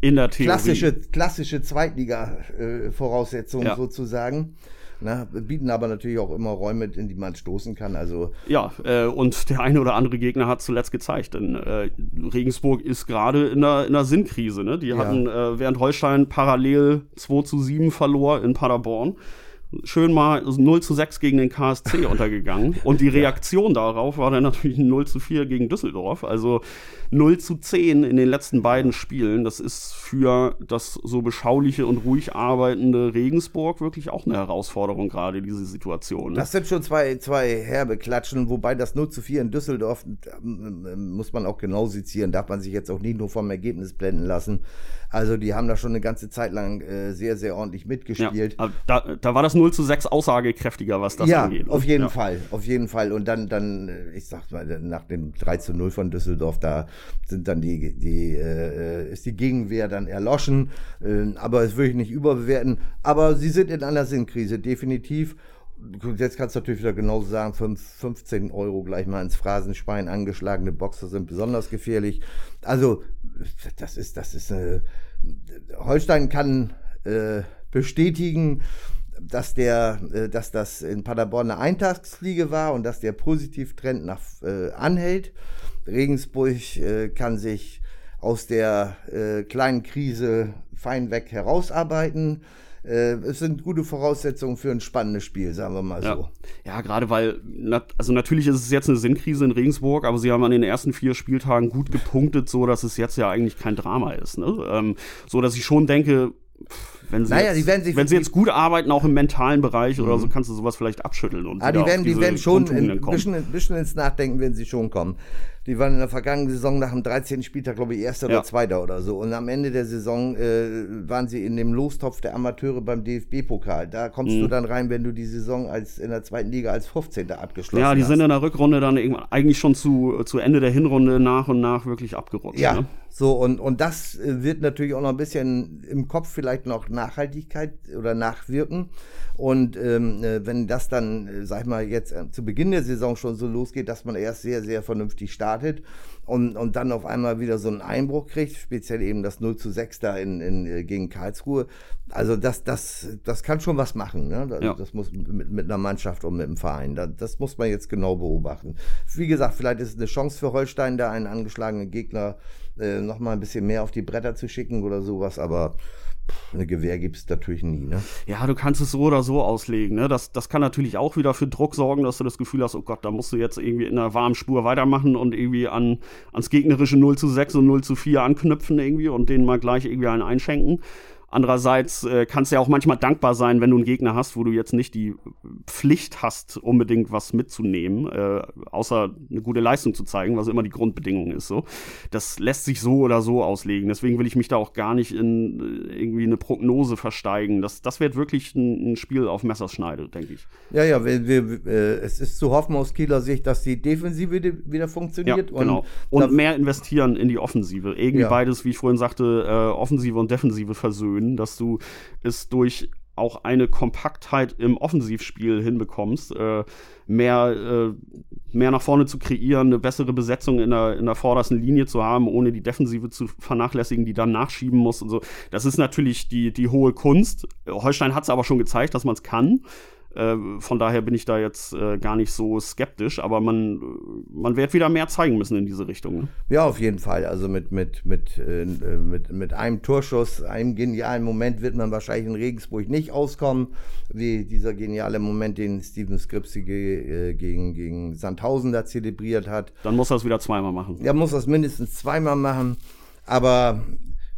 in der Theorie. klassische, klassische Zweitliga-Voraussetzungen äh, ja. sozusagen. Ne, bieten aber natürlich auch immer Räume, in die man stoßen kann. Also ja, äh, und der eine oder andere Gegner hat zuletzt gezeigt, denn äh, Regensburg ist gerade in einer, in einer Sinnkrise. Ne? Die ja. hatten, äh, während Holstein parallel 2 zu 7 verlor in Paderborn, schön mal 0 zu 6 gegen den KSC untergegangen. Und die Reaktion darauf war dann natürlich ein 0 zu 4 gegen Düsseldorf. Also 0 zu 10 in den letzten beiden Spielen. Das ist für das so beschauliche und ruhig arbeitende Regensburg wirklich auch eine Herausforderung, gerade diese Situation. Ne? Das sind schon zwei, zwei herbe Klatschen, wobei das 0 zu 4 in Düsseldorf ähm, muss man auch genau sezieren, darf man sich jetzt auch nicht nur vom Ergebnis blenden lassen. Also die haben da schon eine ganze Zeit lang äh, sehr, sehr ordentlich mitgespielt. Ja, da, da, war das 0 zu 6 aussagekräftiger, was das ja, angeht. Ne? Auf jeden ja. Fall, auf jeden Fall. Und dann, dann, äh, ich sag mal, nach dem 3 zu 0 von Düsseldorf, da sind dann die, die äh, ist die Gegenwehr dann erloschen. Äh, aber das würde ich nicht überbewerten. Aber sie sind in einer Sinnkrise, definitiv. Jetzt kannst du natürlich wieder genauso sagen, 5, 15 Euro gleich mal ins Phrasenschwein angeschlagene Boxer sind besonders gefährlich. Also, das ist, das ist, äh, Holstein kann äh, bestätigen, dass der, äh, dass das in Paderborn eine Eintagsfliege war und dass der Positivtrend nach äh, anhält. Regensburg äh, kann sich aus der äh, kleinen Krise fein weg herausarbeiten äh, es sind gute Voraussetzungen für ein spannendes Spiel, sagen wir mal ja. so. Ja, gerade weil, also natürlich ist es jetzt eine Sinnkrise in Regensburg, aber sie haben an den ersten vier Spieltagen gut gepunktet, so dass es jetzt ja eigentlich kein Drama ist. Ne? Ähm, so dass ich schon denke, wenn sie, naja, jetzt, wenn sie jetzt gut arbeiten, auch im mentalen Bereich mhm. oder so, kannst du sowas vielleicht abschütteln. Und ah, die werden, die werden schon ein bisschen, bisschen ins Nachdenken, wenn sie schon kommen. Die waren in der vergangenen Saison nach dem 13. Spieltag, glaube ich, Erster ja. oder Zweiter oder so. Und am Ende der Saison äh, waren sie in dem Lostopf der Amateure beim DFB-Pokal. Da kommst mhm. du dann rein, wenn du die Saison als in der zweiten Liga als 15. abgeschlossen hast. Ja, die hast. sind in der Rückrunde dann eigentlich schon zu, zu Ende der Hinrunde nach und nach wirklich abgerutscht. Ja, ne? So und, und das äh, wird natürlich auch noch ein bisschen im Kopf vielleicht noch Nachhaltigkeit oder nachwirken. Und ähm, äh, wenn das dann, äh, sag ich mal, jetzt zu Beginn der Saison schon so losgeht, dass man erst sehr, sehr vernünftig startet und, und dann auf einmal wieder so einen Einbruch kriegt, speziell eben das 0 zu 6 da in, in, gegen Karlsruhe. Also das, das, das kann schon was machen. Ne? Das, ja. das muss mit, mit einer Mannschaft und mit einem Verein. Das, das muss man jetzt genau beobachten. Wie gesagt, vielleicht ist es eine Chance für Holstein, da einen angeschlagenen Gegner äh, nochmal ein bisschen mehr auf die Bretter zu schicken oder sowas, aber eine Gewehr gibt es natürlich nie, ne? Ja, du kannst es so oder so auslegen, ne? Das, das kann natürlich auch wieder für Druck sorgen, dass du das Gefühl hast, oh Gott, da musst du jetzt irgendwie in einer warmen Spur weitermachen und irgendwie an, ans gegnerische 0 zu 6 und 0 zu 4 anknüpfen irgendwie und denen mal gleich irgendwie einen einschenken. Andererseits äh, kannst du ja auch manchmal dankbar sein, wenn du einen Gegner hast, wo du jetzt nicht die Pflicht hast, unbedingt was mitzunehmen, äh, außer eine gute Leistung zu zeigen, was immer die Grundbedingung ist. So, das lässt sich so oder so auslegen. Deswegen will ich mich da auch gar nicht in äh, irgendwie eine Prognose versteigen. Das, das wird wirklich ein, ein Spiel auf Messerschneide, denke ich. Ja, ja, wir, wir, äh, es ist zu hoffen aus Kieler Sicht, dass die Defensive wieder funktioniert. Ja, genau. Und, und mehr investieren in die Offensive. Irgendwie ja. beides, wie ich vorhin sagte, äh, Offensive und Defensive versöhnen können, dass du es durch auch eine Kompaktheit im Offensivspiel hinbekommst, äh, mehr, äh, mehr nach vorne zu kreieren, eine bessere Besetzung in der, in der vordersten Linie zu haben, ohne die Defensive zu vernachlässigen, die dann nachschieben muss und so. Das ist natürlich die, die hohe Kunst. Holstein hat es aber schon gezeigt, dass man es kann. Äh, von daher bin ich da jetzt äh, gar nicht so skeptisch, aber man, man wird wieder mehr zeigen müssen in diese Richtung. Ne? Ja, auf jeden Fall. Also mit, mit, mit, äh, mit, mit einem Torschuss, einem genialen Moment wird man wahrscheinlich in Regensburg nicht auskommen, wie dieser geniale Moment, den Steven Skripsi äh, gegen, gegen Sandhausen da zelebriert hat. Dann muss er es wieder zweimal machen. Er muss das mindestens zweimal machen. Aber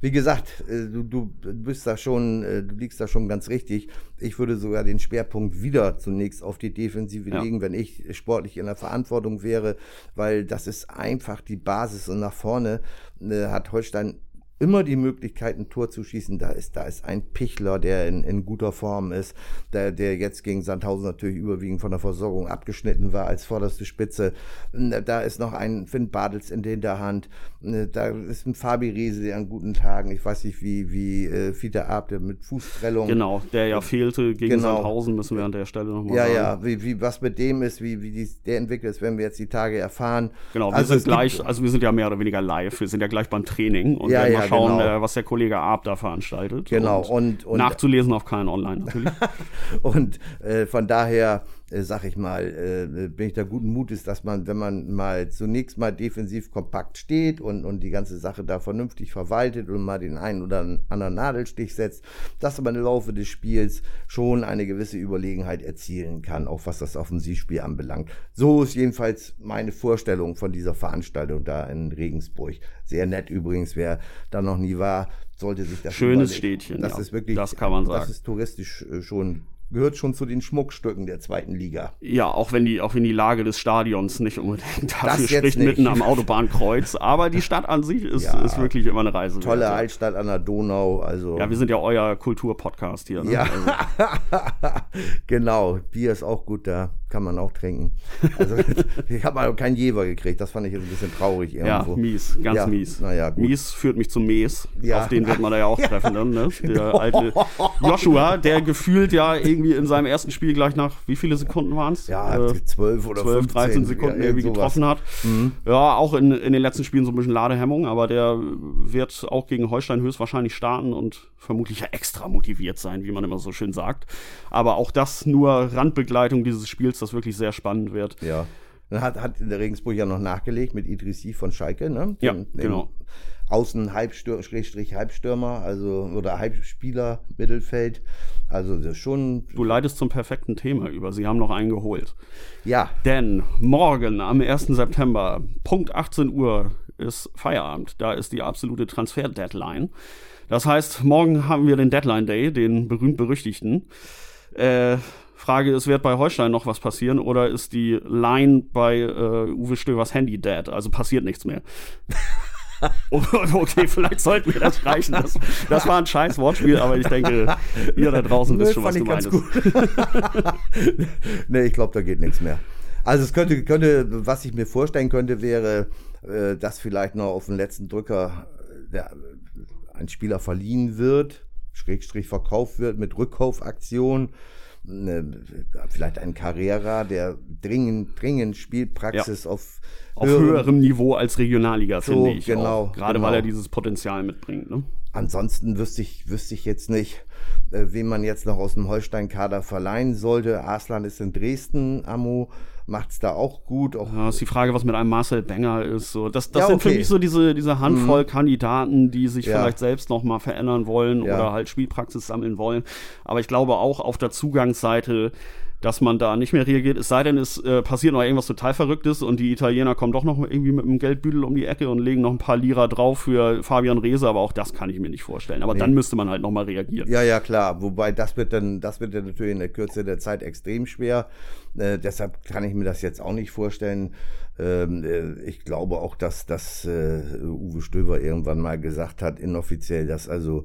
wie gesagt, äh, du, du bist da schon, äh, du liegst da schon ganz richtig. Ich würde sogar den Schwerpunkt wieder zunächst auf die Defensive ja. legen, wenn ich sportlich in der Verantwortung wäre, weil das ist einfach die Basis und nach vorne äh, hat Holstein immer die Möglichkeit, ein Tor zu schießen. Da ist, da ist ein Pichler, der in, in guter Form ist, der, der jetzt gegen Sandhausen natürlich überwiegend von der Versorgung abgeschnitten war als vorderste Spitze. Da ist noch ein Finn Badels in der Hinterhand. Da ist ein Fabi Riese, der an guten Tagen, ich weiß nicht, wie, wie äh, Fiete Ab, der mit Fußprellung. Genau, der ja fehlte gegen genau. Sandhausen, müssen wir an der Stelle nochmal ja, sagen. Ja, ja, wie, wie, was mit dem ist, wie, wie dies, der entwickelt ist, werden wir jetzt die Tage erfahren. Genau, wir also sind gleich, also wir sind ja mehr oder weniger live, wir sind ja gleich beim Training und ja, ja, schauen, genau. äh, was der Kollege Arp da veranstaltet. Genau. Und, und, und nachzulesen auf keinen Online natürlich. und äh, von daher äh, sag ich mal, äh, bin ich da guten Mutes, dass man, wenn man mal zunächst mal defensiv kompakt steht und, und die ganze Sache da vernünftig verwaltet und mal den einen oder anderen Nadelstich setzt, dass man im Laufe des Spiels schon eine gewisse Überlegenheit erzielen kann, auch was das Offensivspiel anbelangt. So ist jedenfalls meine Vorstellung von dieser Veranstaltung da in Regensburg. Sehr nett übrigens, wer da noch nie war, sollte sich das Schönes überlegen. Städtchen. Das ja. ist wirklich, das kann man sagen. Das ist touristisch äh, schon gehört schon zu den Schmuckstücken der zweiten Liga. Ja, auch wenn die, auch wenn die Lage des Stadions nicht unbedingt dafür spricht, nicht. mitten am Autobahnkreuz. Aber die Stadt an sich ist, ja, ist wirklich immer eine Reise. Tolle wert. Altstadt an der Donau. Also ja, wir sind ja euer Kulturpodcast hier. Ne? Ja, also. genau. Bier ist auch gut da kann man auch trinken. Also ich habe mal keinen Jever gekriegt, das fand ich jetzt ein bisschen traurig irgendwo. Ja, mies, ganz ja, mies. Ja, mies führt mich zum Mees, ja. auf den wird man da ja auch treffen dann, ne? Der alte Joshua, der gefühlt ja irgendwie in seinem ersten Spiel gleich nach, wie viele Sekunden waren es? Ja, äh, 12 oder 12, 13 Sekunden irgendwie getroffen hat. Mhm. Ja, auch in, in den letzten Spielen so ein bisschen Ladehemmung, aber der wird auch gegen Holstein höchstwahrscheinlich starten und vermutlich ja extra motiviert sein, wie man immer so schön sagt. Aber auch das nur Randbegleitung dieses Spiels, das wirklich sehr spannend wird. Ja. Dann hat, hat in der Regensburg ja noch nachgelegt mit Idrissi von Schalke, ne? Den, ja, genau. Außen Halbstürmer, also oder Halbspieler, Mittelfeld. Also das ist schon. Du leitest zum perfekten Thema über. Sie haben noch einen geholt. Ja. Denn morgen am 1. September, Punkt 18 Uhr, ist Feierabend. Da ist die absolute Transfer-Deadline. Das heißt, morgen haben wir den Deadline Day, den berühmt-berüchtigten. Äh, Frage ist, wird bei Holstein noch was passieren oder ist die Line bei äh, Uwe Stövers Handy dead? Also passiert nichts mehr. okay, vielleicht sollten wir das reichen. Das, das, war ein scheiß Wortspiel, aber ich denke, ihr da draußen wisst schon, was du meinst. nee, ich glaube, da geht nichts mehr. Also es könnte, könnte, was ich mir vorstellen könnte, wäre, äh, dass vielleicht noch auf den letzten Drücker äh, der, ein Spieler verliehen wird, Schrägstrich verkauft wird mit Rückkaufaktion eine, vielleicht ein Carrera, der dringend, dringend Spielpraxis ja. auf, auf höherem, höherem Niveau als Regionalliga, so, finde ich. Genau. Gerade genau. weil er dieses Potenzial mitbringt. Ne? Ansonsten wüsste ich, wüsste ich jetzt nicht, äh, wen man jetzt noch aus dem Holstein-Kader verleihen sollte. Arslan ist in Dresden, Amo macht es da auch gut. Auch ja, ist die Frage, was mit einem Marcel Benger ist. So, das das ja, sind okay. für mich so diese, diese Handvoll mhm. Kandidaten, die sich ja. vielleicht selbst noch mal verändern wollen oder halt Spielpraxis sammeln wollen. Aber ich glaube auch auf der Zugangsseite dass man da nicht mehr reagiert. Es sei denn, es äh, passiert noch irgendwas total Verrücktes und die Italiener kommen doch noch irgendwie mit einem Geldbüdel um die Ecke und legen noch ein paar Lira drauf für Fabian Reese, aber auch das kann ich mir nicht vorstellen. Aber nee. dann müsste man halt noch mal reagieren. Ja, ja, klar. Wobei das wird dann, das wird dann natürlich in der Kürze der Zeit extrem schwer. Äh, deshalb kann ich mir das jetzt auch nicht vorstellen. Ähm, äh, ich glaube auch, dass, dass äh, Uwe Stöber irgendwann mal gesagt hat, inoffiziell, dass also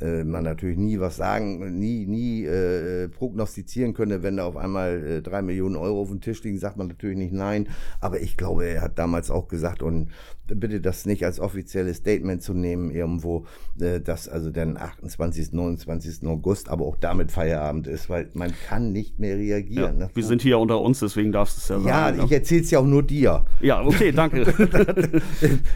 äh, man natürlich nie was sagen, nie, nie äh, prognostizieren könne, wenn da auf einmal äh, drei Millionen Euro auf dem Tisch liegen, sagt man natürlich nicht nein. Aber ich glaube, er hat damals auch gesagt, und bitte das nicht als offizielles Statement zu nehmen, irgendwo, äh, dass also dann 28., 29. August, aber auch damit Feierabend ist, weil man kann nicht mehr reagieren. Ja, ne? Wir sind hier unter uns, deswegen darfst du es ja sagen. Ja, ich erzähle es ja auch nur dir. Ja, okay, danke.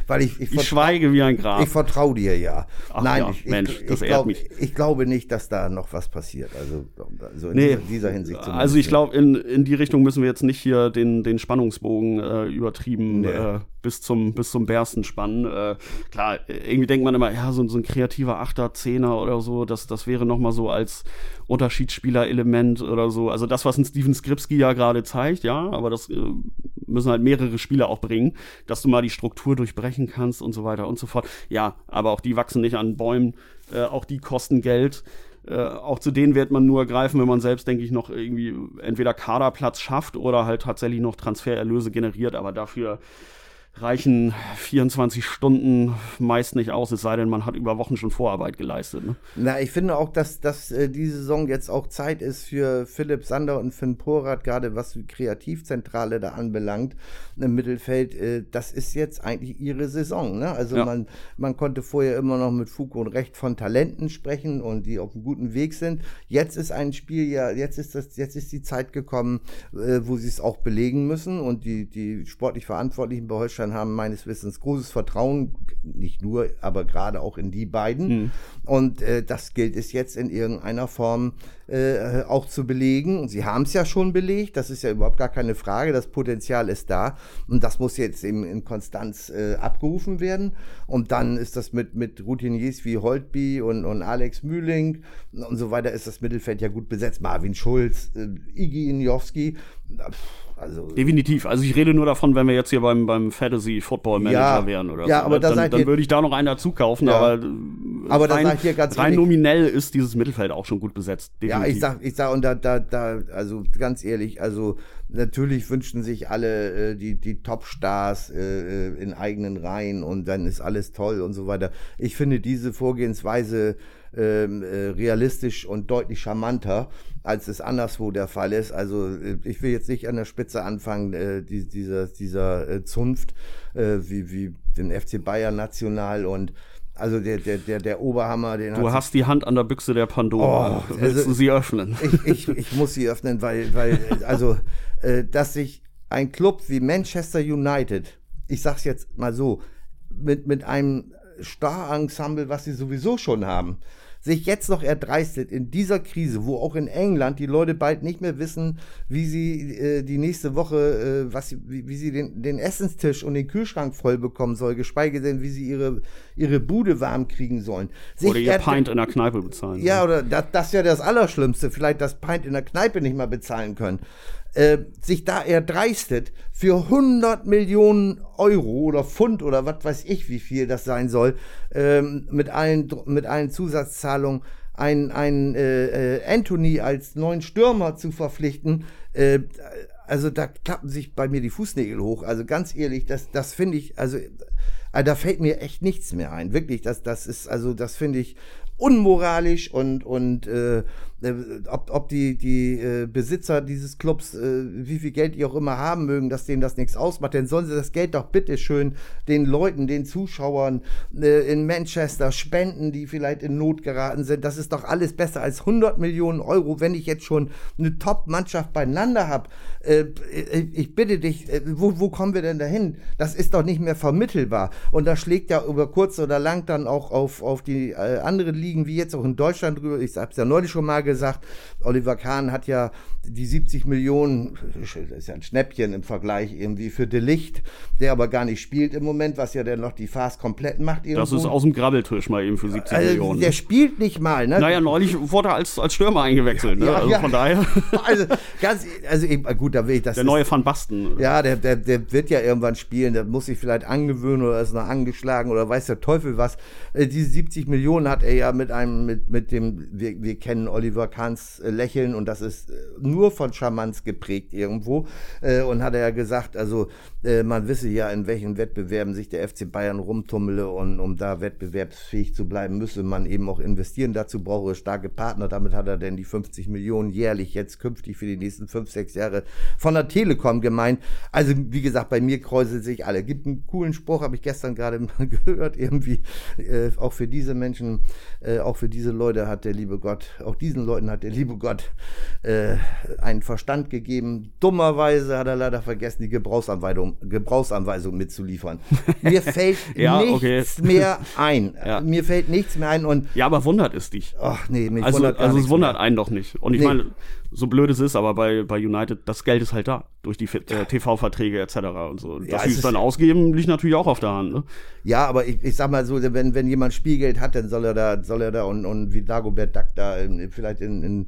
weil ich, ich, ich schweige wie ein Grab. Ich vertraue dir ja. Ach, Nein, ja, ich, Mensch, ich, das ich, glaub, mich. ich glaube nicht, dass da noch was passiert. Also, also in nee, dieser Hinsicht. Also ich glaube, in, in die Richtung müssen wir jetzt nicht hier den, den Spannungsbogen äh, übertrieben nee. äh, bis zum, bis zum Bersten spannen. Äh, klar, irgendwie denkt man immer, ja, so, so ein kreativer Achter, Zehner oder so, das, das wäre nochmal so als Unterschiedsspieler-Element oder so. Also das, was ein Steven Skripski ja gerade zeigt, ja, aber das äh, müssen halt mehrere Spieler auch bringen, dass du mal die Struktur durchbrechen kannst und so weiter und so fort. Ja, aber auch die wachsen nicht an Bäumen, äh, auch die kosten Geld. Äh, auch zu denen wird man nur greifen, wenn man selbst, denke ich, noch irgendwie entweder Kaderplatz schafft oder halt tatsächlich noch Transfererlöse generiert. Aber dafür reichen 24 Stunden meist nicht aus, es sei denn, man hat über Wochen schon Vorarbeit geleistet. Ne? Na, ich finde auch, dass, dass äh, diese Saison jetzt auch Zeit ist für Philipp Sander und Finn Porat, gerade was die Kreativzentrale da anbelangt im Mittelfeld. Äh, das ist jetzt eigentlich ihre Saison. Ne? Also ja. man, man konnte vorher immer noch mit Fug und Recht von Talenten sprechen und die auf einem guten Weg sind. Jetzt ist ein Spiel ja, jetzt ist das, jetzt ist die Zeit gekommen, äh, wo sie es auch belegen müssen und die, die sportlich Verantwortlichen bei Holstein Deutschland haben meines Wissens großes Vertrauen, nicht nur, aber gerade auch in die beiden. Mhm. Und äh, das gilt es jetzt in irgendeiner Form äh, auch zu belegen. Sie haben es ja schon belegt, das ist ja überhaupt gar keine Frage, das Potenzial ist da und das muss jetzt eben in Konstanz äh, abgerufen werden. Und dann ist das mit, mit Routiniers wie Holtby und, und Alex Mühling und so weiter, ist das Mittelfeld ja gut besetzt. Marvin Schulz, äh, Iggy Injowski, also, Definitiv. Also ich rede nur davon, wenn wir jetzt hier beim, beim Fantasy Football Manager ja, wären oder ja, so. Aber dann, dann würde ich da noch einen dazu kaufen, ja. aber, aber rein, da ich ganz rein ehrlich, nominell ist dieses Mittelfeld auch schon gut besetzt. Definitiv. Ja, ich sag, ich sag, und da, da, da, also ganz ehrlich, also natürlich wünschen sich alle äh, die, die Top-Stars äh, äh, in eigenen Reihen und dann ist alles toll und so weiter. Ich finde diese Vorgehensweise ähm, äh, realistisch und deutlich charmanter, als es anderswo der Fall ist. Also äh, ich will jetzt nicht an der Spitze anfangen, äh, die, dieser, dieser äh, Zunft, äh, wie, wie den FC Bayern National und also der, der, der, der Oberhammer, den Du hast die Hand an der Büchse der Pandora. Oh, Willst also, du sie öffnen? Ich, ich, ich muss sie öffnen, weil, weil also, äh, dass sich ein Club wie Manchester United, ich sag's jetzt mal so, mit, mit einem Star-Ensemble, was sie sowieso schon haben, sich jetzt noch erdreistet in dieser Krise, wo auch in England die Leute bald nicht mehr wissen, wie sie äh, die nächste Woche, äh, was wie, wie, sie den, den Essenstisch und den Kühlschrank voll bekommen soll, geschweige denn, wie sie ihre, ihre Bude warm kriegen sollen. Sich oder ihr Pint in der Kneipe bezahlen. Ja, oder das, das ist ja das Allerschlimmste, vielleicht das Pint in der Kneipe nicht mal bezahlen können. Äh, sich da erdreistet, für 100 Millionen Euro oder Pfund oder was weiß ich, wie viel das sein soll, ähm, mit, allen, mit allen Zusatzzahlungen, einen, einen äh, äh, Anthony als neuen Stürmer zu verpflichten, äh, also da klappen sich bei mir die Fußnägel hoch. Also ganz ehrlich, das, das finde ich, also, also da fällt mir echt nichts mehr ein. Wirklich, das, das ist, also das finde ich unmoralisch und, und äh, äh, ob, ob die, die äh, Besitzer dieses Clubs, äh, wie viel Geld die auch immer haben mögen, dass denen das nichts ausmacht, dann sollen sie das Geld doch bitte schön den Leuten, den Zuschauern äh, in Manchester spenden, die vielleicht in Not geraten sind. Das ist doch alles besser als 100 Millionen Euro, wenn ich jetzt schon eine Top-Mannschaft beieinander habe. Äh, ich bitte dich, äh, wo, wo kommen wir denn dahin? Das ist doch nicht mehr vermittelbar. Und das schlägt ja über kurz oder lang dann auch auf, auf die anderen Ligen, wie jetzt auch in Deutschland drüber. Ich habe es ja neulich schon mal gesagt, gesagt, Oliver Kahn hat ja die 70 Millionen, das ist ja ein Schnäppchen im Vergleich irgendwie für Delicht, der aber gar nicht spielt im Moment, was ja dann noch die Farce komplett macht. Irgendwo. Das ist aus dem Grabbeltisch mal eben für 70 also, Millionen. Der spielt nicht mal, ne? Naja, neulich wurde er als, als Stürmer eingewechselt, ne? Ja, also ja. von daher. Also, ganz, also eben, gut, da will ich das. Der neue Van Basten. Ja, der, der, der wird ja irgendwann spielen, der muss sich vielleicht angewöhnen oder ist noch angeschlagen oder weiß der Teufel was. Äh, diese 70 Millionen hat er ja mit einem, mit, mit dem, wir, wir kennen Oliver Kahns äh, Lächeln und das ist äh, nur von Charmanz geprägt irgendwo. Äh, und hat er ja gesagt, also man wisse ja, in welchen Wettbewerben sich der FC Bayern rumtummele und um da wettbewerbsfähig zu bleiben, müsse man eben auch investieren. Dazu brauche er starke Partner. Damit hat er denn die 50 Millionen jährlich jetzt künftig für die nächsten fünf, sechs Jahre von der Telekom gemeint. Also wie gesagt, bei mir kräuseln sich alle. Gibt einen coolen Spruch, habe ich gestern gerade mal gehört, irgendwie. Auch für diese Menschen, auch für diese Leute hat der liebe Gott, auch diesen Leuten hat der liebe Gott äh, einen Verstand gegeben. Dummerweise hat er leider vergessen, die Gebrauchsanweisung, Gebrauchsanweisung mitzuliefern. Mir fällt ja, nichts okay. mehr ein. Ja. Mir fällt nichts mehr ein. Und ja, aber wundert es dich. Ach nee, mich also, wundert Also es wundert mehr. einen doch nicht. Und ich nee. meine, so blöd es ist, aber bei, bei United, das Geld ist halt da. Durch die äh, TV-Verträge etc. und so. Ja, Dass sie es dann ausgeben, liegt natürlich auch auf der Hand. Ne? Ja, aber ich, ich sag mal so, wenn, wenn jemand Spielgeld hat, dann soll er da, soll er da und, und wie Dagobert Duck da in, vielleicht in, in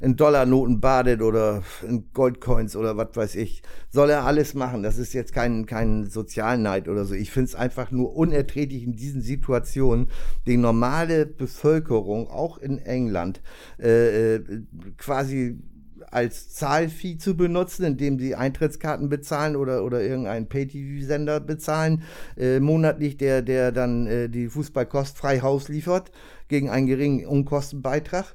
in Dollarnoten badet oder in Goldcoins oder was weiß ich. Soll er alles machen. Das ist jetzt kein, kein Sozialneid oder so. Ich finde es einfach nur unerträglich in diesen Situationen, die normale Bevölkerung, auch in England, äh, äh quasi als Zahlvieh zu benutzen, indem sie Eintrittskarten bezahlen oder, oder irgendeinen Pay-TV-Sender bezahlen, äh, monatlich, der, der dann äh, die Fußballkost frei Haus liefert, gegen einen geringen Unkostenbeitrag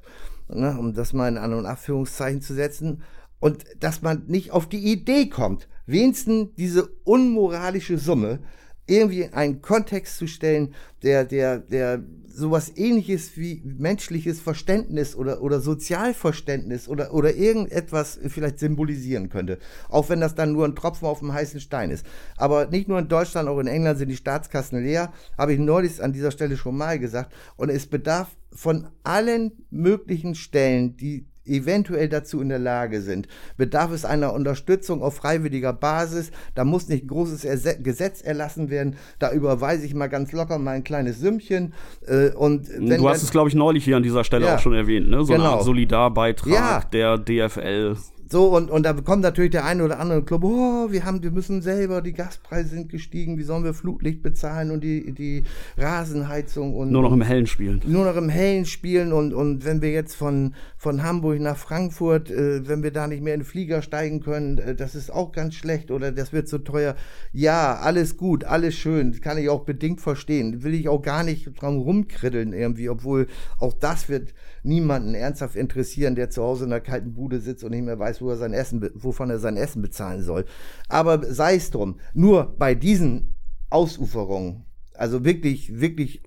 ne, um das mal in An- und Abführungszeichen zu setzen, und dass man nicht auf die Idee kommt, wenigstens diese unmoralische Summe irgendwie einen Kontext zu stellen, der, der, der sowas ähnliches wie menschliches Verständnis oder, oder Sozialverständnis oder, oder irgendetwas vielleicht symbolisieren könnte. Auch wenn das dann nur ein Tropfen auf dem heißen Stein ist. Aber nicht nur in Deutschland, auch in England sind die Staatskassen leer, habe ich neulich an dieser Stelle schon mal gesagt. Und es bedarf von allen möglichen Stellen, die eventuell dazu in der Lage sind, bedarf es einer Unterstützung auf freiwilliger Basis. Da muss nicht großes Erse Gesetz erlassen werden. Da überweise ich mal ganz locker mal ein kleines Sümmchen. Äh, und du hast es, glaube ich, neulich hier an dieser Stelle ja, auch schon erwähnt, ne? So genau. ein Solidarbeitrag ja. der DFL. So, und, und da kommt natürlich der eine oder andere Club, oh, wir haben, wir müssen selber, die Gaspreise sind gestiegen, wie sollen wir Flutlicht bezahlen und die, die Rasenheizung und. Nur noch im Hellen spielen. Nur noch im Hellen spielen und, und wenn wir jetzt von, von Hamburg nach Frankfurt, äh, wenn wir da nicht mehr in den Flieger steigen können, äh, das ist auch ganz schlecht oder das wird zu so teuer. Ja, alles gut, alles schön, kann ich auch bedingt verstehen. Will ich auch gar nicht dran rumkriddeln irgendwie, obwohl auch das wird niemanden ernsthaft interessieren, der zu Hause in einer kalten Bude sitzt und nicht mehr weiß, wo er sein Essen, wovon er sein Essen bezahlen soll. Aber sei es drum. Nur bei diesen Ausuferungen, also wirklich, wirklich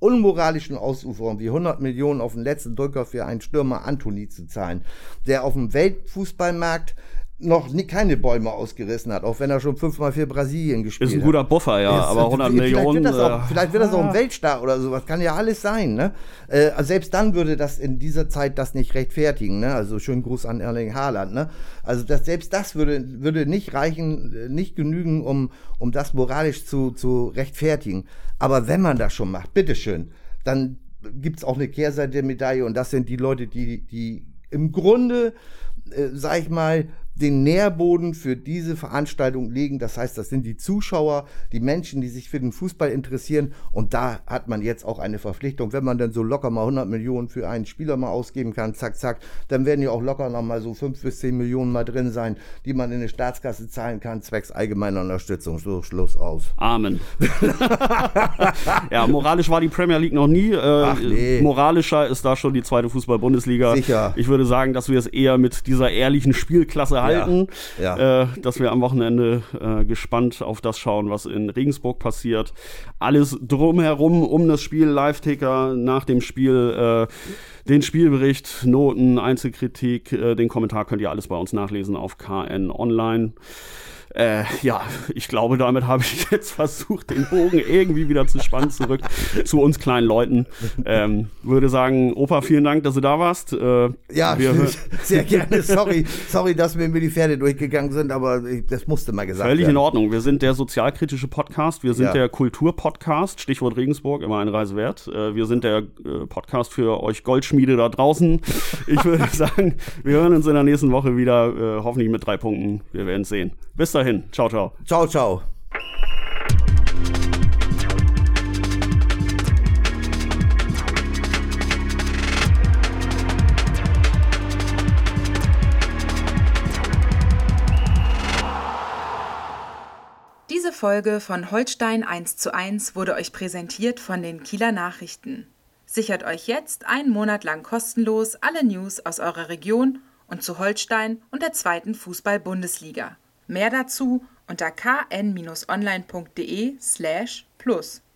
unmoralischen Ausuferungen wie 100 Millionen auf den letzten Drücker für einen Stürmer Anthony zu zahlen, der auf dem Weltfußballmarkt noch nie, keine Bäume ausgerissen hat, auch wenn er schon fünfmal für Brasilien gespielt hat. Ist ein guter Buffer, ja, ist, aber 100 vielleicht Millionen. Wird auch, äh, vielleicht wird das auch ein Weltstar oder sowas, kann ja alles sein. Ne? Äh, selbst dann würde das in dieser Zeit das nicht rechtfertigen. Ne? Also schönen Gruß an Erling Haaland. Ne? Also das, selbst das würde, würde nicht reichen, äh, nicht genügen, um, um das moralisch zu, zu rechtfertigen. Aber wenn man das schon macht, bitteschön, dann gibt es auch eine Kehrseite der Medaille und das sind die Leute, die, die im Grunde, äh, sag ich mal, den Nährboden für diese Veranstaltung legen. Das heißt, das sind die Zuschauer, die Menschen, die sich für den Fußball interessieren. Und da hat man jetzt auch eine Verpflichtung. Wenn man dann so locker mal 100 Millionen für einen Spieler mal ausgeben kann, zack, zack, dann werden ja auch locker noch mal so 5 bis 10 Millionen mal drin sein, die man in eine Staatskasse zahlen kann, zwecks allgemeiner Unterstützung. So, Schluss aus. Amen. ja, moralisch war die Premier League noch nie. Äh, Ach, nee. Moralischer ist da schon die zweite Fußball-Bundesliga. Sicher. Ich würde sagen, dass wir es eher mit dieser ehrlichen Spielklasse halten halten, ja. Ja. Äh, dass wir am Wochenende äh, gespannt auf das schauen, was in Regensburg passiert. Alles drumherum um das Spiel, Live-Ticker nach dem Spiel, äh, den Spielbericht, Noten, Einzelkritik, äh, den Kommentar könnt ihr alles bei uns nachlesen auf KN Online. Äh, ja, ich glaube, damit habe ich jetzt versucht, den Bogen irgendwie wieder zu spannen zurück zu uns kleinen Leuten. Ähm, würde sagen, Opa, vielen Dank, dass du da warst. Äh, ja, sehr gerne. Sorry, sorry, dass mir die Pferde durchgegangen sind, aber das musste mal gesagt Völlig werden. in Ordnung. Wir sind der sozialkritische Podcast, wir sind ja. der Kulturpodcast, Stichwort Regensburg, immer eine Reise wert. Äh, wir sind der äh, Podcast für euch Goldschmiede da draußen. Ich würde sagen, wir hören uns in der nächsten Woche wieder, äh, hoffentlich mit drei Punkten. Wir werden es sehen. Bis dahin. Ciao, ciao. Ciao, ciao. Diese Folge von Holstein 1 zu 1 wurde euch präsentiert von den Kieler Nachrichten. Sichert euch jetzt einen Monat lang kostenlos alle News aus eurer Region und zu Holstein und der zweiten Fußball-Bundesliga. Mehr dazu unter kn-online.de slash plus.